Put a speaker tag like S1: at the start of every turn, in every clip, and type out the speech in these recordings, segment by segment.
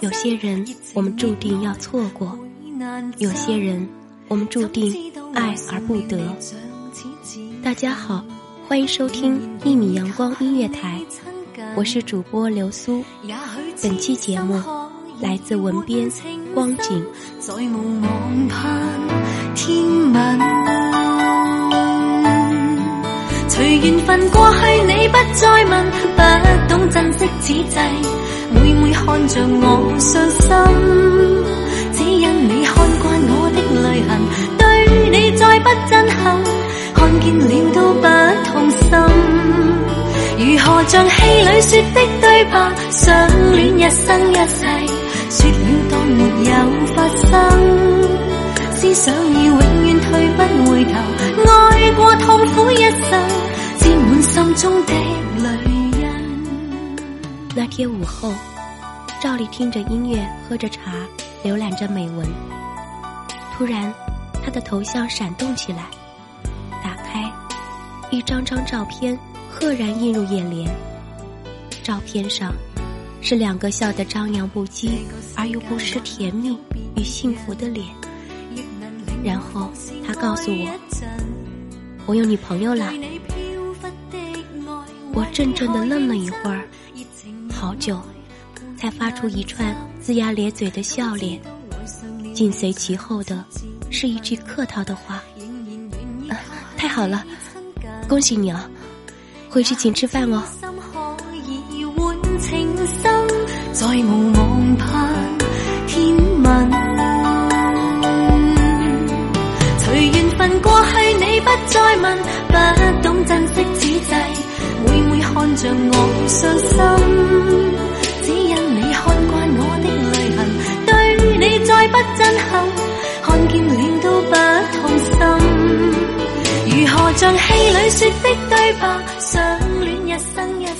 S1: 有些人，我们注定要错过；有些人，我们注定爱而不得。大家好，欢迎收听一米阳光音乐台，我是主播刘苏。本期节目来自文编光景。随缘分过去，你不再问，不懂珍惜此际，每每看着我伤心，只因你看惯我的泪痕，对你再不震撼，看见了都不痛心。如何像戏里说的对白，相恋一生一世，说了当没有发生，思想已永远退不回头，爱过痛苦一生。沾满心中的泪那天午后，赵丽听着音乐，喝着茶，浏览着美文。突然，他的头像闪动起来，打开，一张张照片赫然映入眼帘。照片上，是两个笑得张扬不羁而又不失甜蜜与幸福的脸。然后他告诉我：“我有女朋友了。”我怔怔的愣了一会儿，好久，才发出一串龇牙咧嘴的笑脸，紧随其后的是一句客套的话：“啊太好了，恭喜你啊，回去请吃饭哦。”再问，不懂珍惜此际。每每看着我伤心，只因你看惯我的泪痕，对你再不震撼，看见了都不痛心。如何像戏里说的对白，相恋一生一世，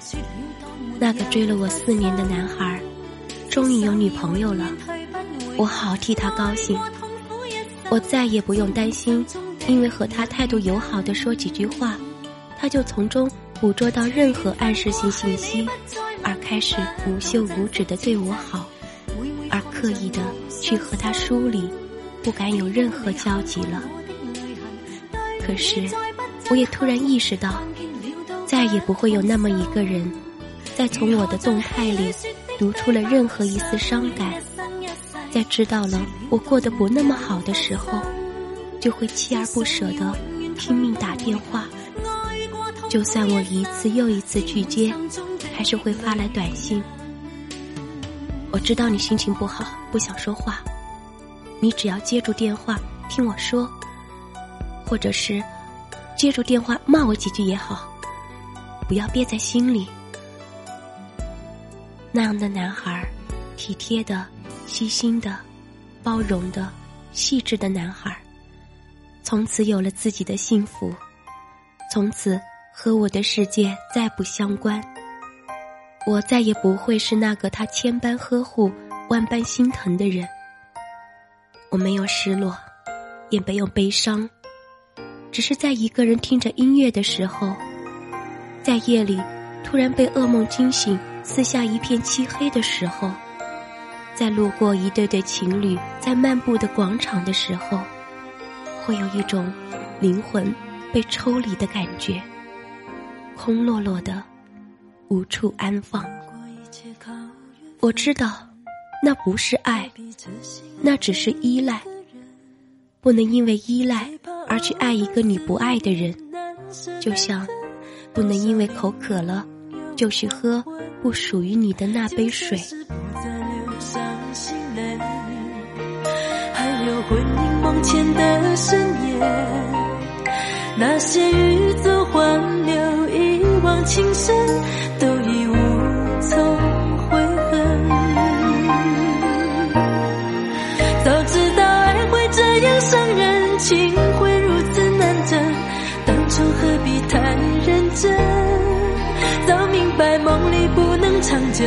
S1: 说了当那个追了我四年的男孩，终于有女朋友了，我好替他高兴。我再也不用担心，因为和他态度友好的说几句话。他就从中捕捉到任何暗示性信息，而开始无休无止的对我好，而刻意的去和他疏离，不敢有任何交集了。可是，我也突然意识到，再也不会有那么一个人，再从我的动态里读出了任何一丝伤感，在知道了我过得不那么好的时候，就会锲而不舍的拼命打电话。就算我一次又一次拒接，还是会发来短信。我知道你心情不好，不想说话，你只要接住电话听我说，或者是接住电话骂我几句也好，不要憋在心里。那样的男孩，体贴的、细心的、包容的、细致的男孩。
S2: 从此有了自己的幸福，从此和我的世界再不相关。我再也不会是那个他千般呵护、万般心疼的人。我没有失落，也没有悲伤，只是在一个人听着音乐的时候，在夜里突然被噩梦惊醒，四下一片漆黑的时候，在路过一对对情侣在漫步的广场的时候，会有一种灵魂被抽离的感觉，空落落的。无处安放。我知道，那不是爱，那只是依赖。不能因为依赖而去爱一个你不爱的人，就像不能因为口渴了就去喝不属于你的那杯水。
S1: 还有回忆前的深夜，那些欲走还留，一往情深。都已无从悔恨。早知道爱会这样伤人，情会如此难枕，当初何必太认真？早明白梦里不能长久，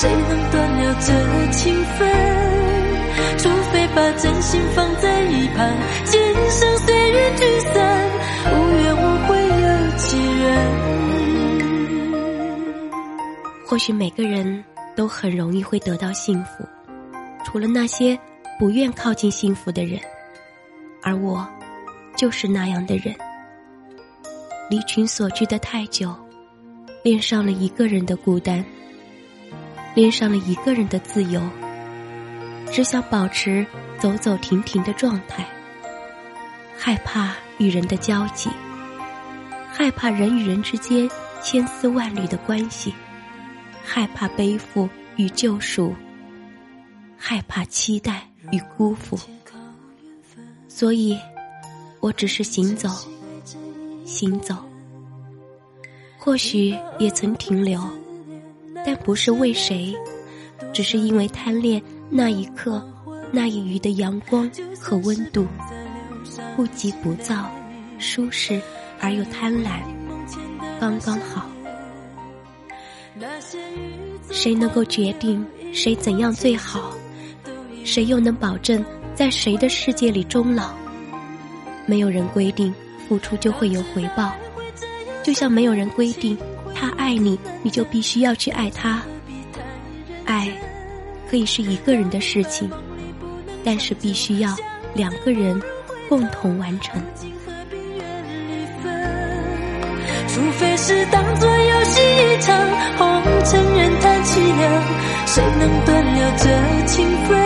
S1: 谁能断了这情分？除非？把真心放在一旁，今生随缘聚散，无怨无悔有几人？
S2: 或许每个人都很容易会得到幸福，除了那些不愿靠近幸福的人，而我就是那样的人。离群所居的太久，恋上了一个人的孤单，恋上了一个人的自由，只想保持。走走停停的状态，害怕与人的交集，害怕人与人之间千丝万缕的关系，害怕背负与救赎，害怕期待与辜负。所以，我只是行走，行走。或许也曾停留，但不是为谁，只是因为贪恋那一刻。那一隅的阳光和温度，不急不躁，舒适而又贪婪，刚刚好。谁能够决定谁怎样最好？谁又能保证在谁的世界里终老？没有人规定付出就会有回报，就像没有人规定他爱你，你就必须要去爱他。爱可以是一个人的事情。但是必须要两个人共同完成。
S1: 除非是当作游戏一场，红尘任它凄凉，谁能断了这情分？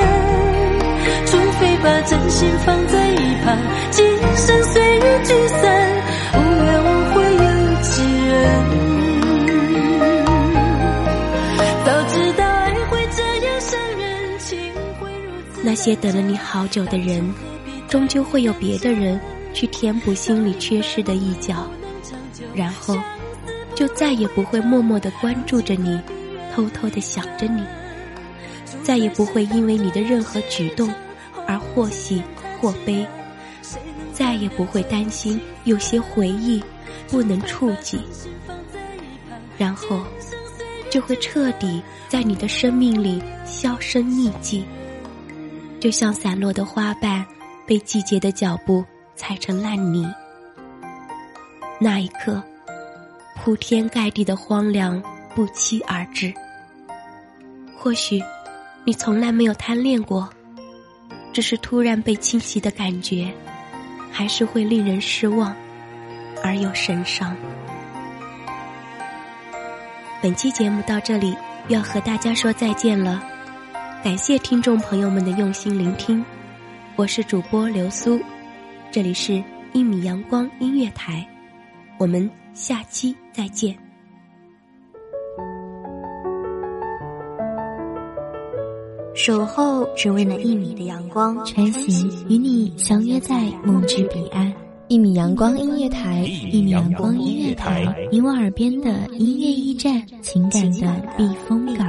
S1: 除非把真心放在一旁，今生随缘聚散，
S2: 些等了你好久的人，终究会有别的人去填补心里缺失的一角，然后就再也不会默默的关注着你，偷偷的想着你，再也不会因为你的任何举动而或喜或悲，再也不会担心有些回忆不能触及，然后就会彻底在你的生命里销声匿迹。就像散落的花瓣被季节的脚步踩成烂泥，那一刻，铺天盖地的荒凉不期而至。或许，你从来没有贪恋过，只是突然被侵袭的感觉，还是会令人失望，而又神伤。本期节目到这里，要和大家说再见了。感谢听众朋友们的用心聆听，我是主播刘苏，这里是《一米阳光音乐台》，我们下期再见。
S3: 守候只为那一米的阳光，
S4: 穿行与你相约在梦之彼岸。一米阳光音乐台，一米阳光音乐台，你我耳边的音乐驿站，情感的避风港。